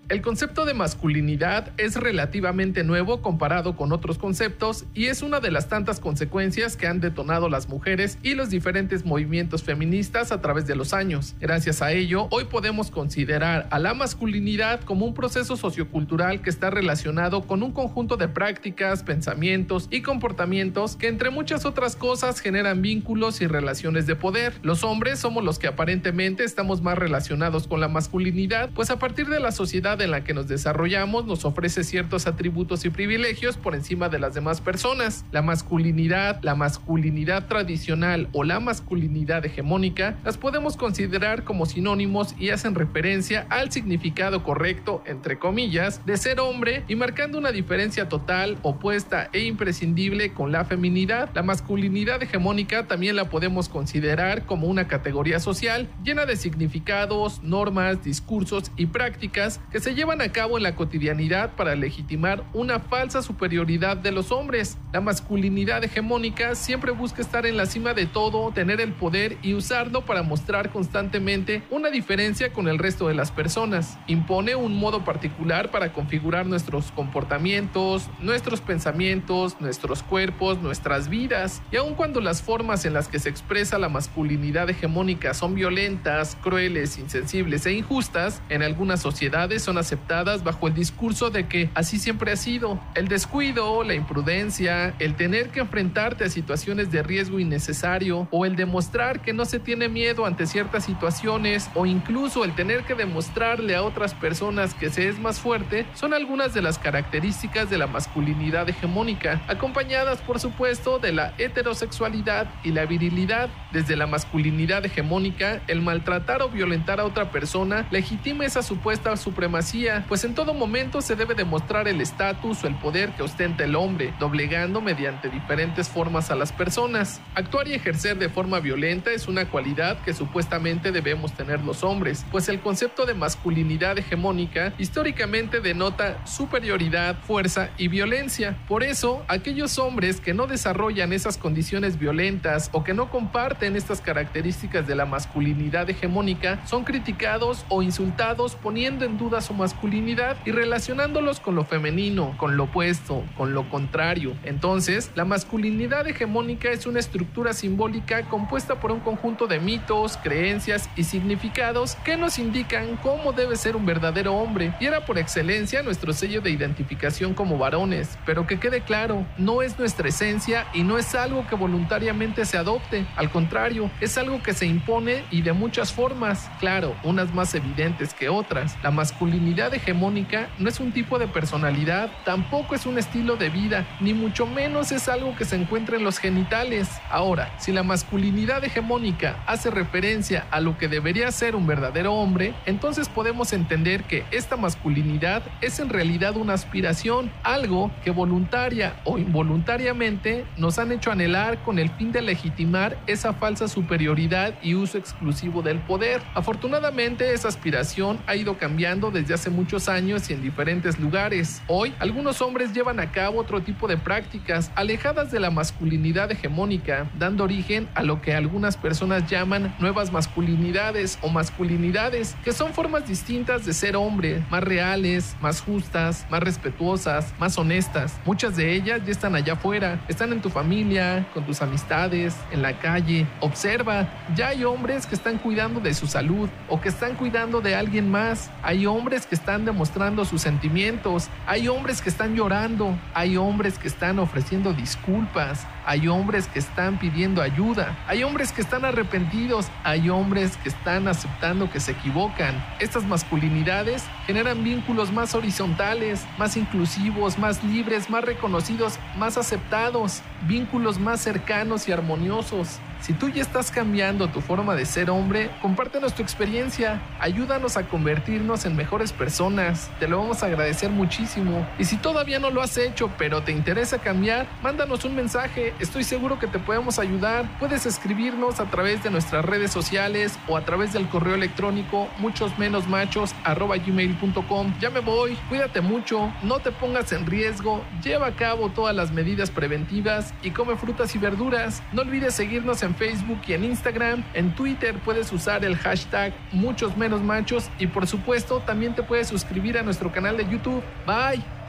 El concepto de masculinidad es relativamente nuevo comparado con otros conceptos y es una de las tantas consecuencias que han detonado las mujeres y los diferentes movimientos feministas a través de los años. Gracias a ello, hoy podemos considerar a la masculinidad como un proceso sociocultural que está relacionado con un conjunto de prácticas, pensamientos y comportamientos que entre muchas otras cosas generan vínculos y relaciones de poder. Los hombres somos los que aparentemente estamos más relacionados con la masculinidad, pues a partir de la sociedad en la que nos desarrollamos nos ofrece ciertos atributos y privilegios por encima de las demás personas. La masculinidad, la masculinidad tradicional o la masculinidad hegemónica las podemos considerar como sinónimos y hacen referencia al significado correcto, entre comillas, de ser hombre y marcando una diferencia total, opuesta e imprescindible con la feminidad. La masculinidad hegemónica también la podemos considerar como una categoría social llena de significados, normas, discursos y prácticas que se llevan a cabo en la cotidianidad para legitimar una falsa superioridad de los hombres. La masculinidad hegemónica siempre busca estar en la cima de todo, tener el poder y usarlo para mostrar constantemente una diferencia con el resto de las personas. Impone un modo particular para configurar nuestros comportamientos, nuestros pensamientos, nuestros cuerpos, nuestras vidas. Y aun cuando las formas en las que se expresa la masculinidad hegemónica son violentas, crueles, insensibles e injustas, en algunas sociedades son aceptadas bajo el discurso de que así siempre ha sido. El descuido, la imprudencia, el tener que enfrentarte a situaciones de riesgo innecesario o el demostrar que no se tiene miedo ante ciertas situaciones o incluso el tener que demostrarle a otras personas que se es más fuerte son algunas de las características de la masculinidad hegemónica, acompañadas por supuesto de la heterosexualidad y la virilidad. Desde la masculinidad hegemónica, el maltratar o violentar a otra persona legitima esa supuesta supremacía, pues en todo momento se debe demostrar el estatus o el poder que ostenta el hombre, doblegando mediante diferentes formas a las personas. Actuar y ejercer de forma violenta es una cualidad que supuestamente debemos tener los hombres, pues el concepto de masculinidad hegemónica históricamente denota superioridad, fuerza y violencia. Por eso, aquellos hombres que no desarrollan esas condiciones violentas o que no comparten estas características de la masculinidad hegemónica son criticados o insultados poniendo en duda masculinidad y relacionándolos con lo femenino, con lo opuesto, con lo contrario. Entonces, la masculinidad hegemónica es una estructura simbólica compuesta por un conjunto de mitos, creencias y significados que nos indican cómo debe ser un verdadero hombre y era por excelencia nuestro sello de identificación como varones, pero que quede claro, no es nuestra esencia y no es algo que voluntariamente se adopte, al contrario, es algo que se impone y de muchas formas, claro, unas más evidentes que otras. La masculinidad hegemónica no es un tipo de personalidad, tampoco es un estilo de vida, ni mucho menos es algo que se encuentra en los genitales. Ahora, si la masculinidad hegemónica hace referencia a lo que debería ser un verdadero hombre, entonces podemos entender que esta masculinidad es en realidad una aspiración, algo que voluntaria o involuntariamente nos han hecho anhelar con el fin de legitimar esa falsa superioridad y uso exclusivo del poder. Afortunadamente, esa aspiración ha ido cambiando desde hace muchos años y en diferentes lugares. Hoy, algunos hombres llevan a cabo otro tipo de prácticas alejadas de la masculinidad hegemónica, dando origen a lo que algunas personas llaman nuevas masculinidades o masculinidades, que son formas distintas de ser hombre, más reales, más justas, más respetuosas, más honestas. Muchas de ellas ya están allá afuera, están en tu familia, con tus amistades, en la calle. Observa, ya hay hombres que están cuidando de su salud o que están cuidando de alguien más. Hay hombres que están demostrando sus sentimientos. Hay hombres que están llorando. Hay hombres que están ofreciendo disculpas. Hay hombres que están pidiendo ayuda. Hay hombres que están arrepentidos. Hay hombres que están aceptando que se equivocan. Estas masculinidades generan vínculos más horizontales, más inclusivos, más libres, más reconocidos, más aceptados. Vínculos más cercanos y armoniosos. Si tú ya estás cambiando tu forma de ser hombre, compártenos tu experiencia, ayúdanos a convertirnos en mejores personas, te lo vamos a agradecer muchísimo. Y si todavía no lo has hecho, pero te interesa cambiar, mándanos un mensaje, estoy seguro que te podemos ayudar. Puedes escribirnos a través de nuestras redes sociales o a través del correo electrónico muchos menos machos gmail.com. Ya me voy, cuídate mucho, no te pongas en riesgo, lleva a cabo todas las medidas preventivas y come frutas y verduras. No olvides seguirnos en Facebook y en Instagram. En Twitter puedes usar el hashtag muchos menos machos y por supuesto también te puedes suscribir a nuestro canal de YouTube. Bye.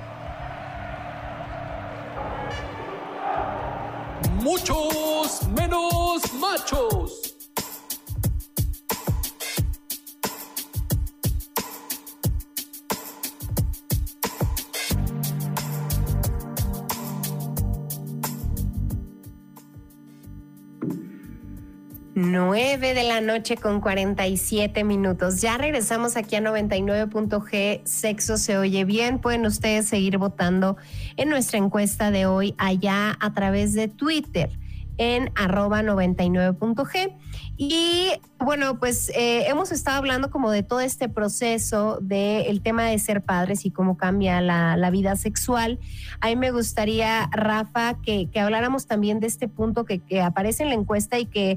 Muchos menos machos. Nueve de la noche con 47 minutos. Ya regresamos aquí a 99.g. Sexo se oye bien. Pueden ustedes seguir votando en nuestra encuesta de hoy allá a través de Twitter en arroba 99.g. Y bueno, pues eh, hemos estado hablando como de todo este proceso del tema de ser padres y cómo cambia la, la vida sexual. A mí me gustaría, Rafa, que, que habláramos también de este punto que, que aparece en la encuesta y que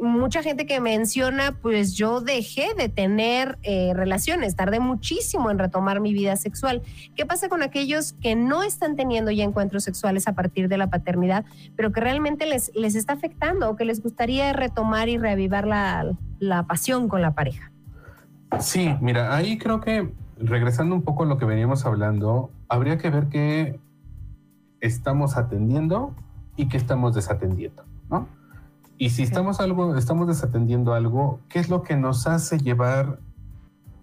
mucha gente que menciona, pues yo dejé de tener eh, relaciones, tardé muchísimo en retomar mi vida sexual. ¿Qué pasa con aquellos que no están teniendo ya encuentros sexuales a partir de la paternidad, pero que realmente les, les está afectando o que les gustaría retomar y reavivar la, la pasión con la pareja? Sí, mira, ahí creo que regresando un poco a lo que veníamos hablando, habría que ver qué estamos atendiendo y qué estamos desatendiendo, ¿no? Y si estamos algo, estamos desatendiendo algo, ¿qué es lo que nos hace llevar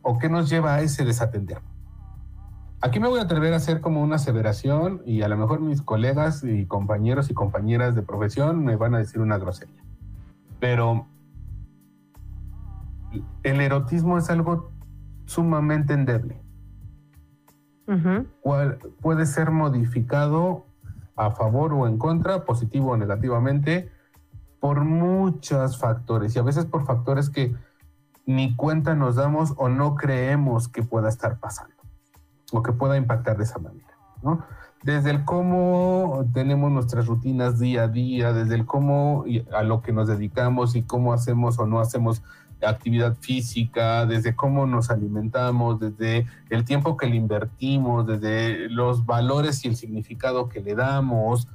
o qué nos lleva a ese desatender? Aquí me voy a atrever a hacer como una aseveración y a lo mejor mis colegas y compañeros y compañeras de profesión me van a decir una grosería. Pero el erotismo es algo sumamente endeble. puede ser modificado a favor o en contra, positivo o negativamente, por muchos factores y a veces por factores que ni cuenta nos damos o no creemos que pueda estar pasando o que pueda impactar de esa manera. Desde el cómo tenemos nuestras rutinas día a día, desde el cómo a lo que nos dedicamos y cómo hacemos o no hacemos actividad física, desde cómo nos alimentamos, desde el tiempo que le invertimos, desde los valores y el significado que le damos,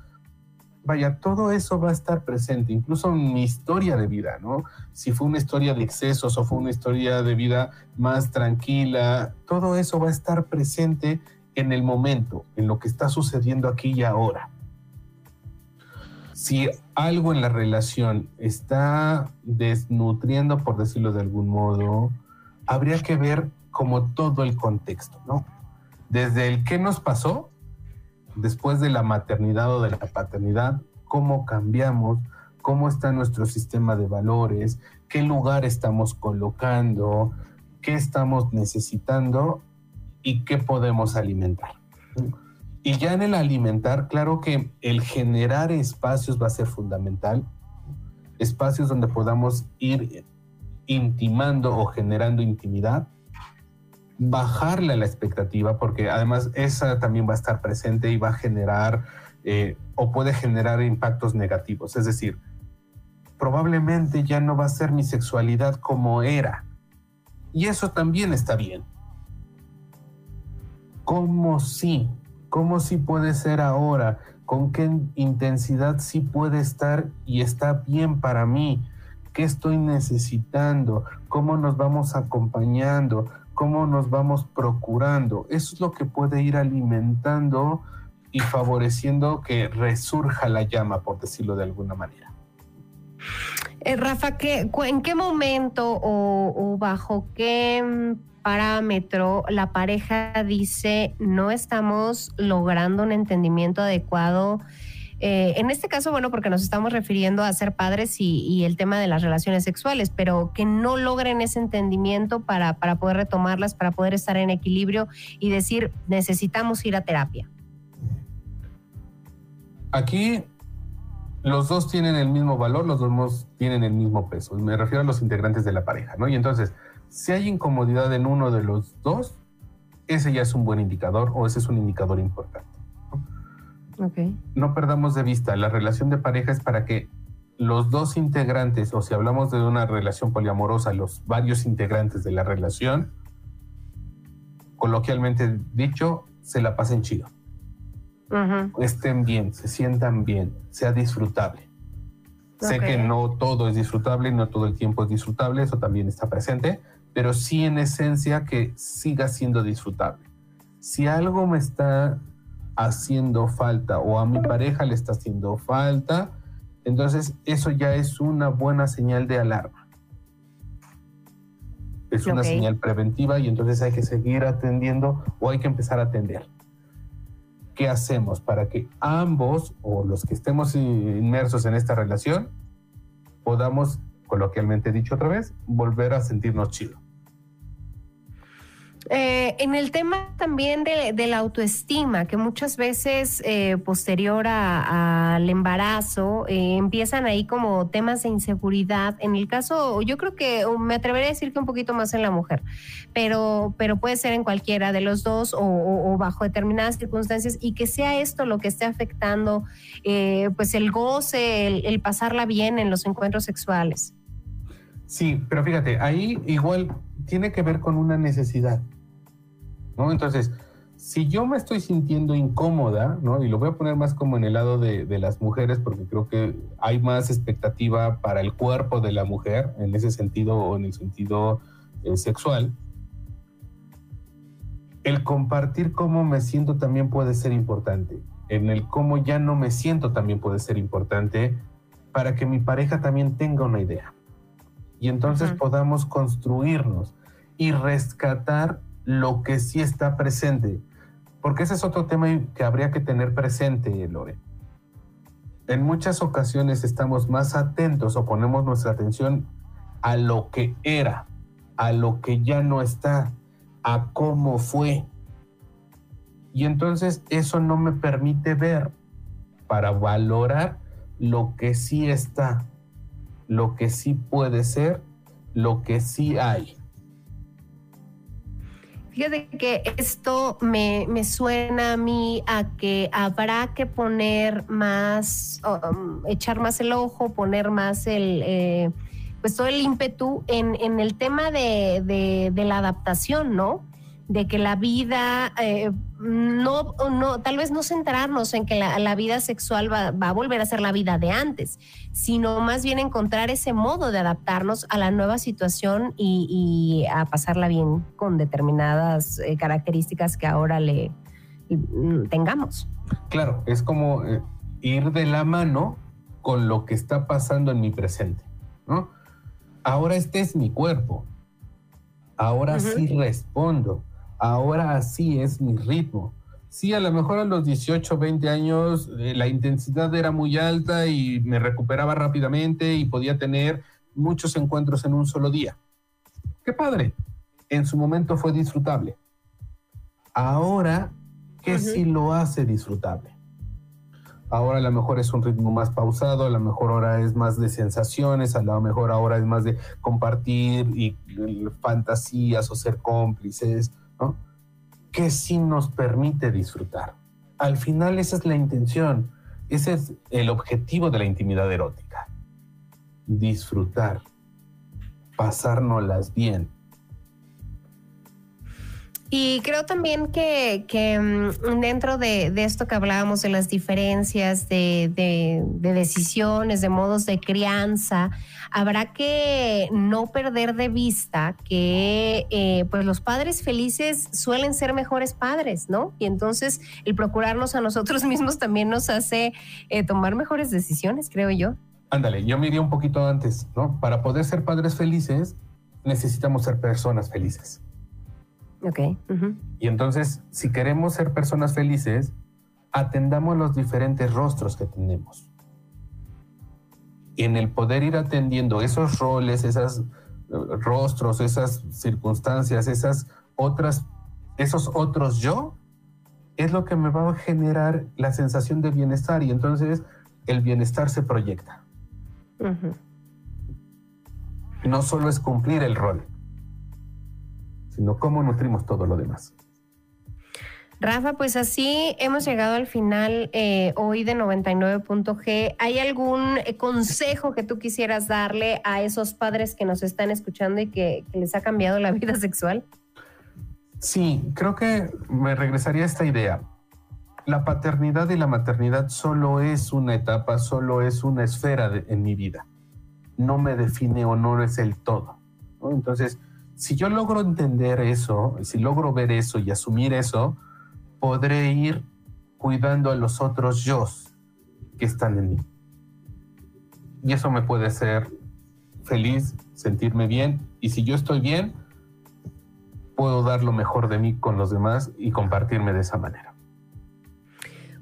vaya, todo eso va a estar presente, incluso mi historia de vida, ¿no? Si fue una historia de excesos o fue una historia de vida más tranquila, todo eso va a estar presente en el momento, en lo que está sucediendo aquí y ahora. Si algo en la relación está desnutriendo, por decirlo de algún modo, habría que ver como todo el contexto, ¿no? Desde el qué nos pasó después de la maternidad o de la paternidad, cómo cambiamos, cómo está nuestro sistema de valores, qué lugar estamos colocando, qué estamos necesitando y qué podemos alimentar. Y ya en el alimentar, claro que el generar espacios va a ser fundamental, espacios donde podamos ir intimando o generando intimidad, bajarle la expectativa, porque además esa también va a estar presente y va a generar eh, o puede generar impactos negativos. Es decir, probablemente ya no va a ser mi sexualidad como era. Y eso también está bien. ¿Cómo sí? ¿Cómo sí puede ser ahora? ¿Con qué intensidad sí puede estar y está bien para mí? ¿Qué estoy necesitando? ¿Cómo nos vamos acompañando? Cómo nos vamos procurando. Eso es lo que puede ir alimentando y favoreciendo que resurja la llama, por decirlo de alguna manera. Eh, Rafa, ¿en qué momento o, bajo qué parámetro la pareja dice no estamos logrando un entendimiento adecuado? Eh, en este caso, bueno, porque nos estamos refiriendo a ser padres y, el tema de las relaciones sexuales, pero que no logren ese entendimiento para, para poder retomarlas, para poder estar en equilibrio y decir, necesitamos ir a terapia. Aquí los dos tienen el mismo valor, los dos tienen el mismo peso. Me refiero a los integrantes de la pareja, ¿no? Y entonces, si hay incomodidad en uno de los dos, ese ya es un buen indicador o ese es un indicador importante. No perdamos de vista, la relación de pareja es para que los dos integrantes, o si hablamos de una relación poliamorosa, los varios integrantes de la relación, coloquialmente dicho, se la pasen chido. Estén bien, se sientan bien, sea disfrutable. Sé que no todo es disfrutable, no todo el tiempo es disfrutable, eso también está presente, pero sí en esencia que siga siendo disfrutable. Si algo me está haciendo falta o a mi pareja le está haciendo falta, entonces eso ya es una buena señal de alarma. Es una señal preventiva y entonces hay que seguir atendiendo o hay que empezar a atender. ¿Qué hacemos para que ambos o los que estemos inmersos en esta relación podamos, coloquialmente dicho otra vez, volver a sentirnos chidos? Eh, en el tema también de, la autoestima, que muchas veces eh, posterior al embarazo eh, empiezan ahí como temas de inseguridad. En el caso, yo creo que me atrevería a decir que un poquito más en la mujer, pero, pero puede ser en cualquiera de los dos o, bajo determinadas circunstancias y que sea esto lo que esté afectando pues el goce, el pasarla bien en los encuentros sexuales. Sí, pero fíjate, ahí igual tiene que ver con una necesidad. ¿No? Entonces, si yo me estoy sintiendo incómoda, ¿no? Y lo voy a poner más como en el lado de, de, las mujeres, porque creo que hay más expectativa para el cuerpo de la mujer, en ese sentido o en el sentido eh, sexual. El compartir cómo me siento también puede ser importante. En el cómo ya no me siento también puede ser importante para que mi pareja también tenga una idea. Y entonces uh -huh. podamos construirnos y rescatar lo que sí está presente. Porque ese es otro tema que habría que tener presente, Lore. En muchas ocasiones estamos más atentos o ponemos nuestra atención a lo que era, a lo que ya no está, a cómo fue. Y entonces eso no me permite ver para valorar lo que sí está, lo que sí puede ser, lo que sí hay. Fíjate que esto me, me, suena a mí a que habrá que poner más, um, echar más el ojo, poner más el, eh, pues todo el ímpetu en, en el tema de, de, de, la adaptación, ¿no? De que la vida, eh, no, no, tal vez no centrarnos en que la, la vida sexual va, va, a volver a ser la vida de antes, sino más bien encontrar ese modo de adaptarnos a la nueva situación y, y a pasarla bien con determinadas eh, características que ahora le tengamos. Claro, es como eh, ir de la mano con lo que está pasando en mi presente, ¿no? Ahora este es mi cuerpo, ahora uh -huh. sí respondo, ahora así es mi ritmo. Sí, a lo mejor a los 18, 20 años eh, la intensidad era muy alta y me recuperaba rápidamente y podía tener muchos encuentros en un solo día. ¡Qué padre! En su momento fue disfrutable. Ahora, ¿qué uh -huh. sí lo hace disfrutable? Ahora a lo mejor es un ritmo más pausado, a lo mejor ahora es más de sensaciones, a lo mejor ahora es más de compartir y, y fantasías o ser cómplices, ¿no? que sí nos permite disfrutar. Al final esa es la intención, ese es el objetivo de la intimidad erótica. Disfrutar, pasárnoslas bien. Y creo también que, mm, dentro de, esto que hablábamos de las diferencias de, decisiones, de modos de crianza, habrá que no perder de vista que eh, pues los padres felices suelen ser mejores padres, ¿no? Y entonces el procurarnos a nosotros *laughs* mismos también nos hace eh, tomar mejores decisiones, creo yo. Ándale, yo me iría un poquito antes, ¿no? Para poder ser padres felices, necesitamos ser personas felices. Ok. Uh -huh. Y entonces, si queremos ser personas felices, atendamos los diferentes rostros que tenemos. En el poder ir atendiendo esos roles, esos uh, rostros, esas circunstancias, esas otras, esos otros yo, es lo que me va a generar la sensación de bienestar y entonces el bienestar se proyecta. Uh -huh. No solo es cumplir el rol, sino cómo nutrimos todo lo demás. Rafa, pues así hemos llegado al final eh, hoy de 99.g. ¿Hay algún eh, consejo que tú quisieras darle a esos padres que nos están escuchando y que, que, les ha cambiado la vida sexual? Sí, creo que me regresaría a esta idea. La paternidad y la maternidad solo es una etapa, solo es una esfera de, en mi vida. No me define o no es el todo. ¿no? Entonces, si yo logro entender eso, si logro ver eso y asumir eso, podré ir cuidando a los otros yo que están en mí. Y eso me puede hacer feliz, sentirme bien. Y si yo estoy bien, puedo dar lo mejor de mí con los demás y compartirme de esa manera.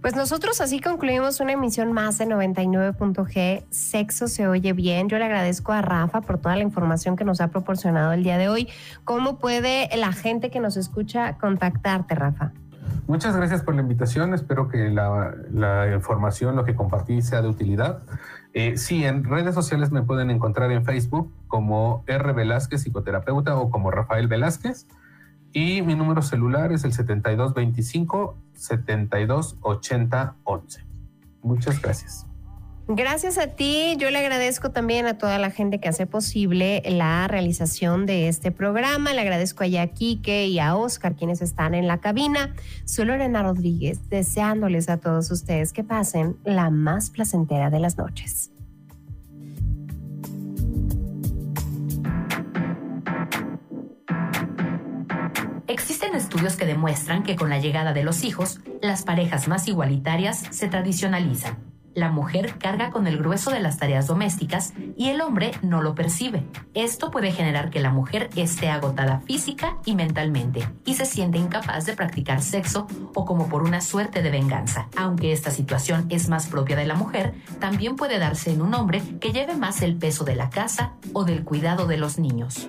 Pues nosotros así concluimos una emisión más de 99.g. Sexo se oye bien. Yo le agradezco a Rafa por toda la información que nos ha proporcionado el día de hoy. ¿Cómo puede la gente que nos escucha contactarte, Rafa? Muchas gracias por la invitación. Espero que la, información, lo que compartí, sea de utilidad. Eh, sí, en redes sociales me pueden encontrar en Facebook como R. Velázquez, psicoterapeuta, o como Rafael Velázquez. Y mi número celular es el 7225 728011. Muchas gracias. Gracias a ti, yo le agradezco también a toda la gente que hace posible la realización de este programa. Le agradezco a Yaquique y a Oscar, quienes están en la cabina. Soy Lorena Rodríguez, deseándoles a todos ustedes que pasen la más placentera de las noches. Estudios que demuestran que con la llegada de los hijos, las parejas más igualitarias se tradicionalizan la mujer carga con el grueso de las tareas domésticas y el hombre no lo percibe. Esto puede generar que la mujer esté agotada física y mentalmente y se siente incapaz de practicar sexo o como por una suerte de venganza. Aunque esta situación es más propia de la mujer, también puede darse en un hombre que lleve más el peso de la casa o del cuidado de los niños.